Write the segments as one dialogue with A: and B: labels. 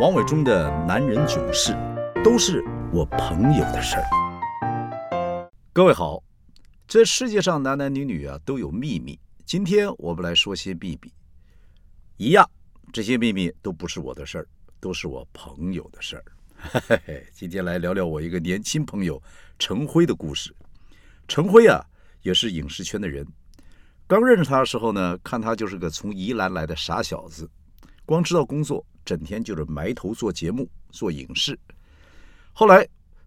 A: 王伟忠的男人囧事，都是我朋友的事儿。各位好，这世界上男男女女啊都有秘密。今天我们来说些秘密，一样，这些秘密都不是我的事儿，都是我朋友的事儿。嘿嘿，今天来聊聊我一个年轻朋友陈辉的故事。陈辉啊，也是影视圈的人。刚认识他的时候呢，看他就是个从宜兰来的傻小子，光知道工作。整天就是埋头做节目、做影视。后来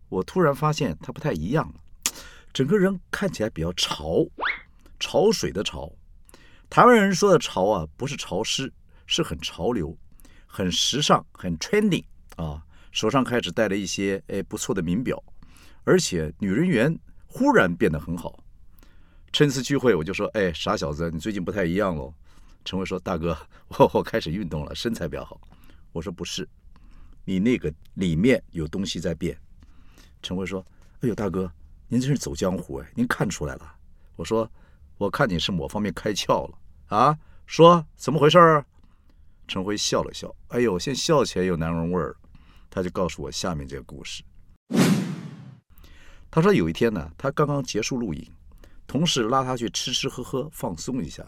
A: 我突然发现他不太一样了，整个人看起来比较潮，潮水的潮。台湾人说的潮啊，不是潮湿，是很潮流、很时尚、很 trending 啊。手上开始戴了一些哎不错的名表，而且女人缘忽然变得很好。趁次聚会，我就说：“哎，傻小子，你最近不太一样喽。”陈伟说：“大哥，我我开始运动了，身材比较好。”我说不是，你那个里面有东西在变。陈辉说：“哎呦，大哥，您真是走江湖哎，您看出来了。”我说：“我看你是某方面开窍了啊。”说怎么回事？陈辉笑了笑：“哎呦，现在笑起来有男人味儿。”他就告诉我下面这个故事。他说有一天呢，他刚刚结束录影，同事拉他去吃吃喝喝，放松一下。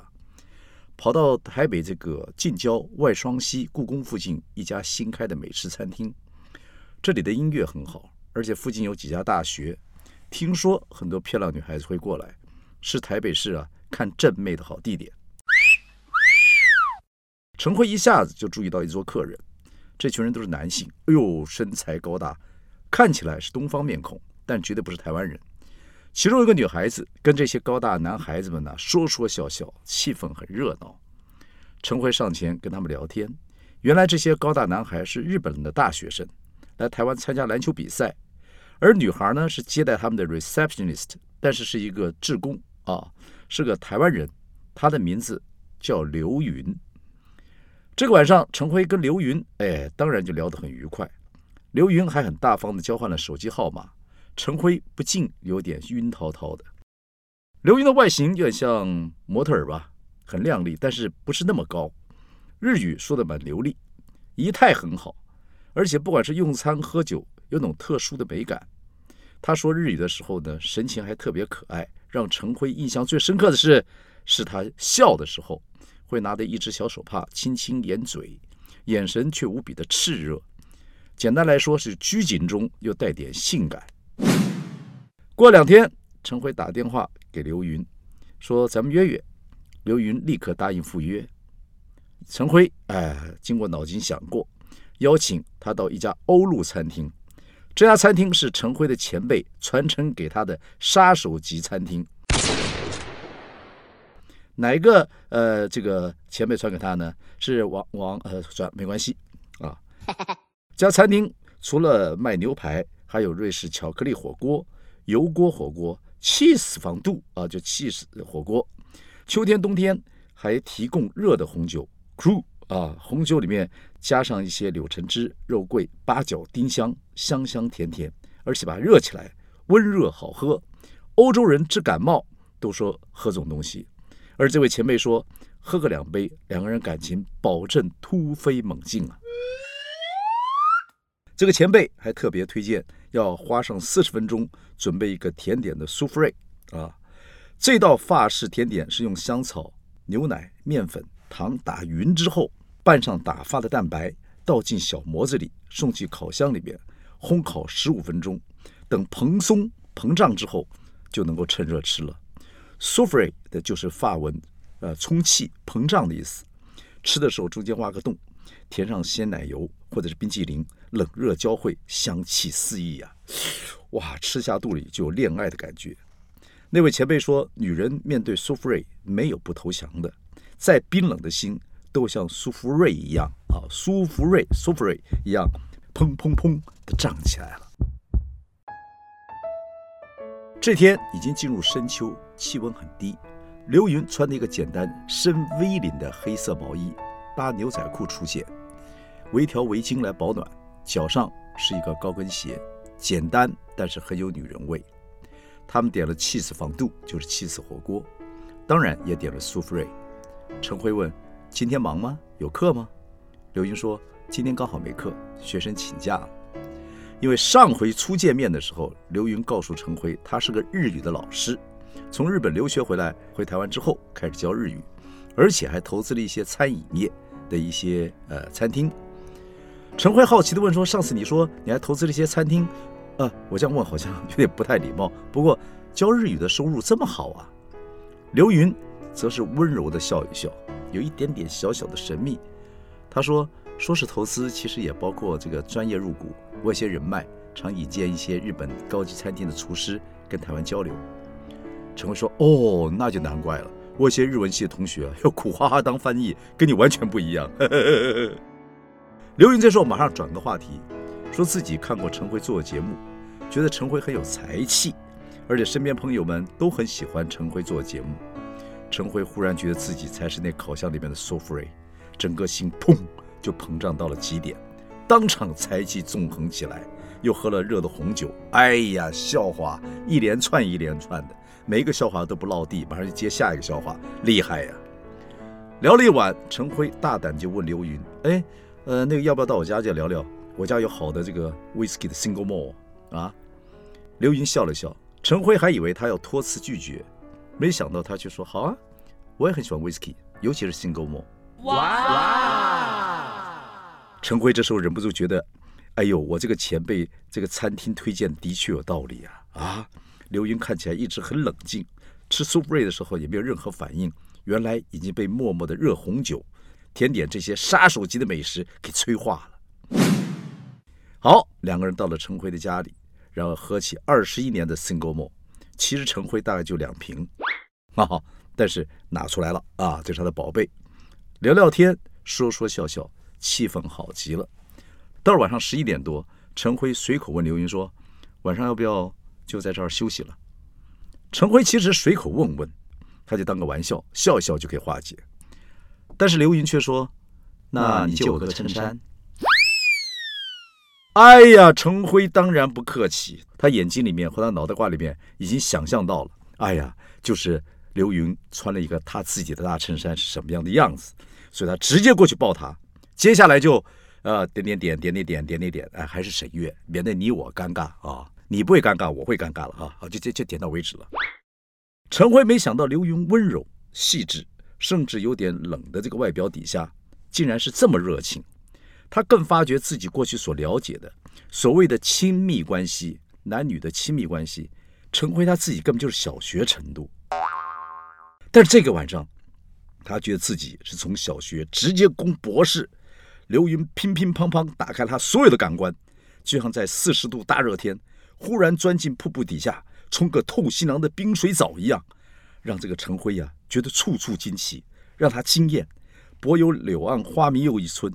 A: 跑到台北这个近郊外双溪故宫附近一家新开的美食餐厅，这里的音乐很好，而且附近有几家大学，听说很多漂亮女孩子会过来，是台北市啊看正妹的好地点。陈辉一下子就注意到一桌客人，这群人都是男性，哎呦，身材高大，看起来是东方面孔，但绝对不是台湾人。其中一个女孩子跟这些高大男孩子们呢说说笑笑，气氛很热闹。陈辉上前跟他们聊天，原来这些高大男孩是日本人的大学生，来台湾参加篮球比赛，而女孩呢是接待他们的 receptionist，但是是一个志工啊，是个台湾人，她的名字叫刘云。这个晚上，陈辉跟刘云，哎，当然就聊得很愉快。刘云还很大方的交换了手机号码。陈辉不禁有点晕滔滔的。刘云的外形有点像模特儿吧，很靓丽，但是不是那么高。日语说的蛮流利，仪态很好，而且不管是用餐喝酒，有种特殊的美感。他说日语的时候呢，神情还特别可爱。让陈辉印象最深刻的是，是他笑的时候会拿着一只小手帕轻轻掩嘴，眼神却无比的炽热。简单来说，是拘谨中又带点性感。过两天，陈辉打电话给刘云，说咱们约约。刘云立刻答应赴约。陈辉哎，经过脑筋想过，邀请他到一家欧陆餐厅。这家餐厅是陈辉的前辈传承给他的杀手级餐厅。哪一个呃，这个前辈传给他呢？是王王呃，传没关系啊。这 家餐厅除了卖牛排。还有瑞士巧克力火锅、油锅火锅、气死防度啊，就气死火锅。秋天、冬天还提供热的红酒，crew 啊，红酒里面加上一些柳橙汁、肉桂、八角、丁香，香香甜甜，而且把它热起来，温热好喝。欧洲人治感冒都说喝这种东西，而这位前辈说，喝个两杯，两个人感情保证突飞猛进啊。这个前辈还特别推荐要花上四十分钟准备一个甜点的 souffle 啊，这道法式甜点是用香草、牛奶、面粉、糖打匀之后，拌上打发的蛋白，倒进小模子里，送去烤箱里面烘烤十五分钟，等蓬松膨胀之后，就能够趁热吃了。souffle 的就是法文，呃，充气膨胀的意思。吃的时候中间挖个洞。填上鲜奶油或者是冰淇淋，冷热交汇，香气四溢呀！哇，吃下肚里就有恋爱的感觉。那位前辈说，女人面对苏芙瑞没有不投降的，再冰冷的心都像苏芙瑞一样啊，苏芙瑞、苏芙瑞一样，砰砰砰的涨起来了。这天已经进入深秋，气温很低。刘云穿着一个简单深 V 领的黑色毛衣。搭牛仔裤出现，围条围巾来保暖，脚上是一个高跟鞋，简单但是很有女人味。他们点了气死防度，就是气死火锅，当然也点了苏芙瑞。陈辉问：“今天忙吗？有课吗？”刘英说：“今天刚好没课，学生请假了。因为上回初见面的时候，刘云告诉陈辉，他是个日语的老师，从日本留学回来，回台湾之后开始教日语，而且还投资了一些餐饮业的一些呃餐厅。陈辉好奇地问说：“上次你说你还投资了一些餐厅，呃，我这样问好像有点不太礼貌。不过教日语的收入这么好啊？”刘云则是温柔地笑一笑，有一点点小小的神秘。他说。说是投资，其实也包括这个专业入股，我有些人脉，常引荐一些日本高级餐厅的厨师跟台湾交流。陈辉说：“哦，那就难怪了，我有些日文系的同学要苦哈哈当翻译，跟你完全不一样。”刘云这时候马上转个话题，说自己看过陈辉做的节目，觉得陈辉很有才气，而且身边朋友们都很喜欢陈辉做的节目。陈辉忽然觉得自己才是那烤箱里面的 s o f r e 整个心砰。就膨胀到了极点，当场才气纵横起来，又喝了热的红酒。哎呀，笑话一连串一连串的，每一个笑话都不落地，马上就接下一个笑话，厉害呀！聊了一晚，陈辉大胆就问刘云：“哎，呃，那个要不要到我家去聊聊？我家有好的这个 whisky 的 single malt 啊？”刘云笑了笑，陈辉还以为他要托辞拒绝，没想到他却说：“好啊，我也很喜欢 whisky，尤其是 single malt。”哇！陈辉这时候忍不住觉得，哎呦，我这个前辈这个餐厅推荐的确有道理啊！啊，刘云看起来一直很冷静，吃 soup 瑞的时候也没有任何反应，原来已经被默默的热红酒、甜点这些杀手级的美食给催化了。好，两个人到了陈辉的家里，然后喝起二十一年的 single malt，其实陈辉大概就两瓶，啊，但是拿出来了啊，这是他的宝贝，聊聊天，说说笑笑。气氛好极了。到了晚上十一点多，陈辉随口问刘云说：“晚上要不要就在这儿休息了？”陈辉其实随口问问，他就当个玩笑，笑笑就可以化解。但是刘云却说：“那你借我个衬衫。”哎呀，陈辉当然不客气，他眼睛里面和他脑袋瓜里面已经想象到了，哎呀，就是刘云穿了一个他自己的大衬衫是什么样的样子，所以他直接过去抱他。接下来就，呃，点点点点点点点点点，哎，还是沈月，免得你我尴尬啊！你不会尴尬，我会尴尬了哈！好，就就就点到为止了。陈辉没想到刘云温柔细致，甚至有点冷的这个外表底下，竟然是这么热情。他更发觉自己过去所了解的所谓的亲密关系，男女的亲密关系，陈辉他自己根本就是小学程度。但是这个晚上，他觉得自己是从小学直接攻博士。刘云乒乒乓乓打开他所有的感官，就像在四十度大热天忽然钻进瀑布底下冲个透心凉的冰水澡一样，让这个陈辉呀觉得处处惊奇，让他惊艳。柏有柳暗花明又一村，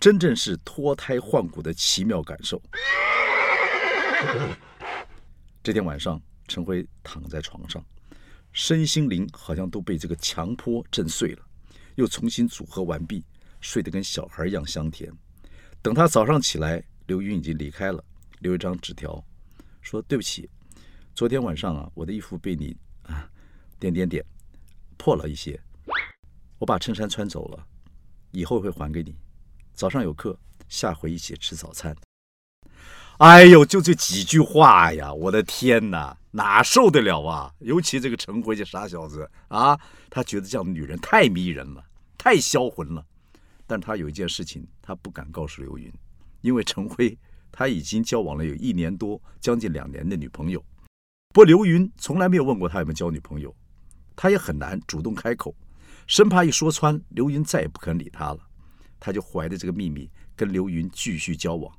A: 真正是脱胎换骨的奇妙感受。这天晚上，陈辉躺在床上，身心灵好像都被这个强迫震碎了，又重新组合完毕。睡得跟小孩一样香甜。等他早上起来，刘云已经离开了，留一张纸条，说：“对不起，昨天晚上啊，我的衣服被你点点点破了一些，我把衬衫穿走了，以后会还给你。早上有课，下回一起吃早餐。”哎呦，就这几句话呀，我的天哪，哪受得了啊！尤其这个陈辉这傻小子啊，他觉得这样的女人太迷人了，太销魂了。但他有一件事情，他不敢告诉刘云，因为陈辉他已经交往了有一年多，将近两年的女朋友。不过刘云从来没有问过他有没有交女朋友，他也很难主动开口，生怕一说穿，刘云再也不肯理他了。他就怀着这个秘密跟刘云继续交往。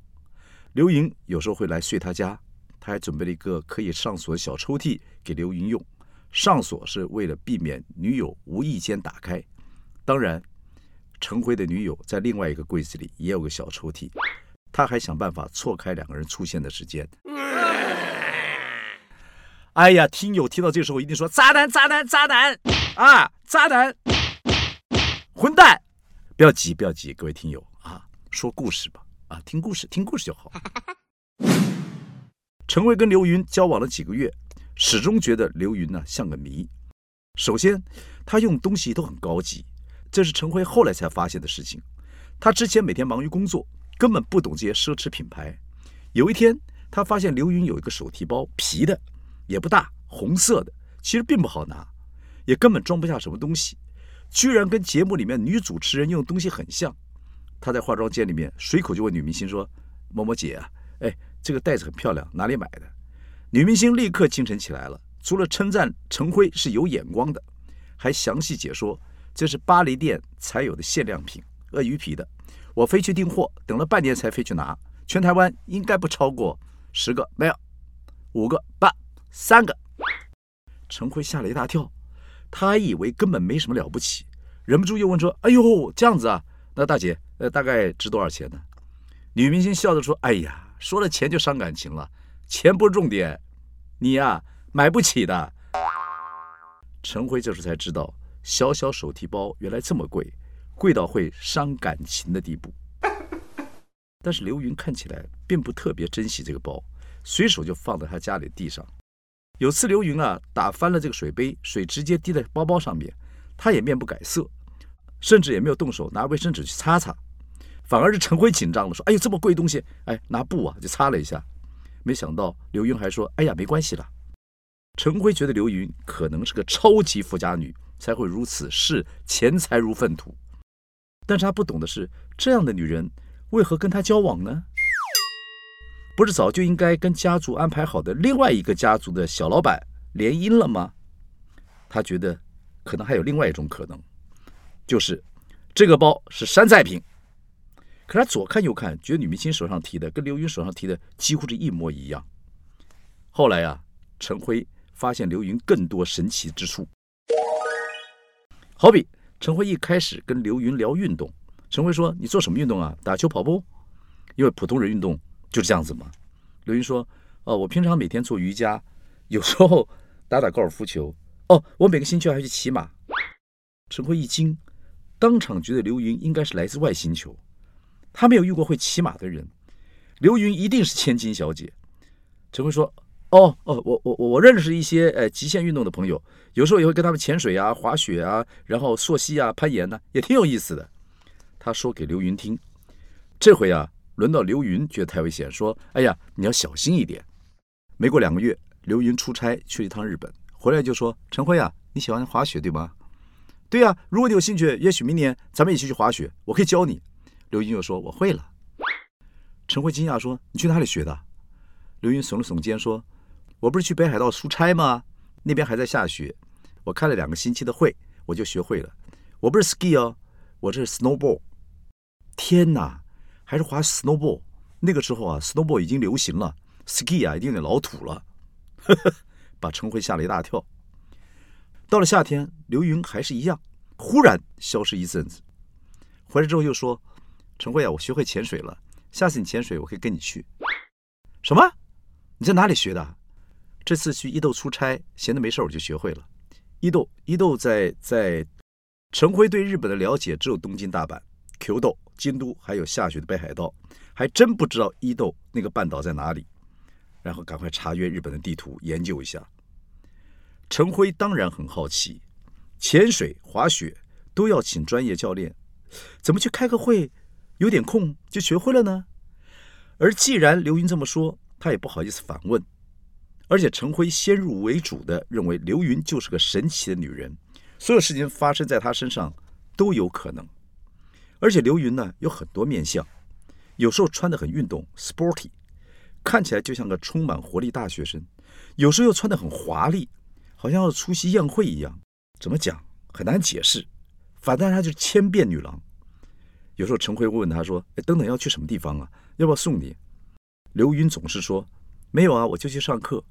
A: 刘云有时候会来睡他家，他还准备了一个可以上锁的小抽屉给刘云用，上锁是为了避免女友无意间打开。当然。陈辉的女友在另外一个柜子里也有个小抽屉，他还想办法错开两个人出现的时间。哎呀，听友听到这个时候一定说：渣男，渣男，渣男啊，渣男，混蛋！不要急，不要急，各位听友啊，说故事吧，啊，听故事，听故事就好。陈辉跟刘云交往了几个月，始终觉得刘云呢像个谜。首先，他用东西都很高级。这是陈辉后来才发现的事情。他之前每天忙于工作，根本不懂这些奢侈品牌。有一天，他发现刘云有一个手提包，皮的，也不大，红色的，其实并不好拿，也根本装不下什么东西，居然跟节目里面女主持人用的东西很像。他在化妆间里面随口就问女明星说：“某某姐啊，哎，这个袋子很漂亮，哪里买的？”女明星立刻精神起来了，除了称赞陈辉是有眼光的，还详细解说这是巴黎店才有的限量品，鳄鱼皮的。我飞去订货，等了半年才飞去拿，全台湾应该不超过十个，没有，五个半，三个。陈辉吓了一大跳，他还以为根本没什么了不起，忍不住又问说：“哎呦，这样子啊？那大姐，呃，大概值多少钱呢？”女明星笑着说：“哎呀，说了钱就伤感情了。”钱不是重点，你呀买不起的。陈辉这时才知道，小小手提包原来这么贵，贵到会伤感情的地步。但是刘云看起来并不特别珍惜这个包，随手就放在他家里地上。有次刘云啊打翻了这个水杯，水直接滴在包包上面，他也面不改色，甚至也没有动手拿卫生纸去擦擦，反而是陈辉紧张了，说：“哎呦，这么贵东西，哎，拿布啊就擦了一下。”没想到刘云还说：“哎呀，没关系了。”陈辉觉得刘云可能是个超级富家女，才会如此视钱财如粪土。但是他不懂的是，这样的女人为何跟他交往呢？不是早就应该跟家族安排好的另外一个家族的小老板联姻了吗？他觉得可能还有另外一种可能，就是这个包是山寨品。可他左看右看，觉得女明星手上提的跟刘云手上提的几乎是一模一样。后来啊，陈辉发现刘云更多神奇之处。好比陈辉一开始跟刘云聊运动，陈辉说：“你做什么运动啊？打球、跑步？因为普通人运动就是这样子嘛。”刘云说：“哦，我平常每天做瑜伽，有时候打打高尔夫球。哦，我每个星期还去骑马。”陈辉一惊，当场觉得刘云应该是来自外星球。他没有遇过会骑马的人，刘云一定是千金小姐。陈辉说：“哦哦，我我我认识一些呃极限运动的朋友，有时候也会跟他们潜水啊、滑雪啊，然后溯溪啊、攀岩呢，也挺有意思的。”他说给刘云听。这回啊，轮到刘云觉得太危险，说：“哎呀，你要小心一点。”没过两个月，刘云出差去了一趟日本，回来就说：“陈辉啊，你喜欢滑雪对吗？”“对呀，如果你有兴趣，也许明年咱们一起去滑雪，我可以教你。”刘云又说：“我会了。”陈辉惊讶说：“你去哪里学的？”刘云耸了耸肩说：“我不是去北海道出差吗？那边还在下雪，我开了两个星期的会，我就学会了。我不是 ski 哦，我这是 snowboard。天哪，还是滑 snowball，那个时候啊，snowball 已经流行了，ski 啊，已经有点老土了。”呵呵，把陈辉吓了一大跳。到了夏天，刘云还是一样，忽然消失一阵子，回来之后又说。陈辉啊，我学会潜水了。下次你潜水，我可以跟你去。什么？你在哪里学的？这次去伊豆出差，闲的没事我就学会了。伊豆，伊豆在在。陈辉对日本的了解只有东京、大阪、Q 豆、京都，还有下雪的北海道，还真不知道伊豆那个半岛在哪里。然后赶快查阅日本的地图，研究一下。陈辉当然很好奇，潜水、滑雪都要请专业教练，怎么去开个会？有点空就学会了呢，而既然刘云这么说，他也不好意思反问。而且陈辉先入为主的认为刘云就是个神奇的女人，所有事情发生在她身上都有可能。而且刘云呢有很多面相，有时候穿得很运动，sporty，看起来就像个充满活力大学生；有时候又穿得很华丽，好像要出席宴会一样。怎么讲很难解释，反正她就是千变女郎。有时候陈辉会问他说：“哎，等等要去什么地方啊？要不要送你？”刘云总是说：“没有啊，我就去上课。”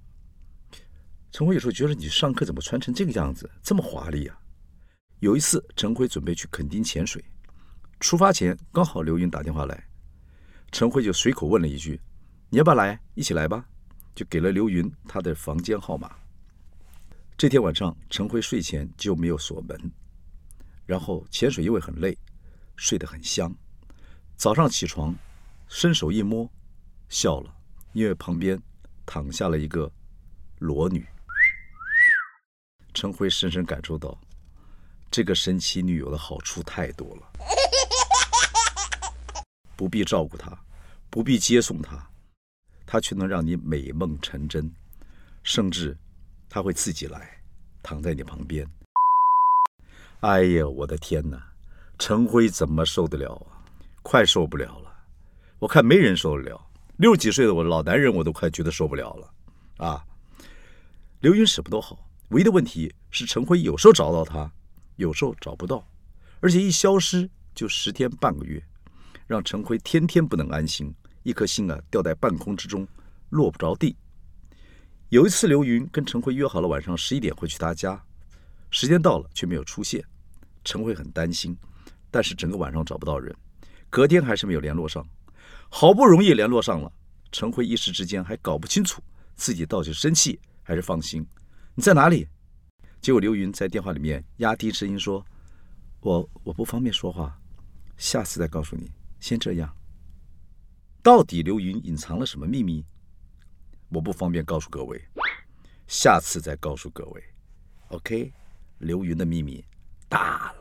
A: 陈辉有时候觉得你上课怎么穿成这个样子，这么华丽啊？有一次，陈辉准备去垦丁潜水，出发前刚好刘云打电话来，陈辉就随口问了一句：“你要不要来？一起来吧。”就给了刘云他的房间号码。这天晚上，陈辉睡前就没有锁门，然后潜水因为很累。睡得很香，早上起床，伸手一摸，笑了，因为旁边躺下了一个裸女。陈辉深深感受到，这个神奇女友的好处太多了。不必照顾他，不必接送他，他却能让你美梦成真，甚至他会自己来，躺在你旁边。哎呀，我的天哪！陈辉怎么受得了啊？快受不了了！我看没人受得了。六十几岁的我老男人，我都快觉得受不了了啊！刘云什么都好，唯一的问题是陈辉有时候找到他，有时候找不到，而且一消失就十天半个月，让陈辉天天不能安心，一颗心啊吊在半空之中，落不着地。有一次，刘云跟陈辉约好了晚上十一点会去他家。时间到了，却没有出现，陈辉很担心，但是整个晚上找不到人，隔天还是没有联络上，好不容易联络上了，陈辉一时之间还搞不清楚自己到底是生气还是放心。你在哪里？结果刘云在电话里面压低声音说：“我我不方便说话，下次再告诉你，先这样。”到底刘云隐藏了什么秘密？我不方便告诉各位，下次再告诉各位。OK。刘云的秘密大了。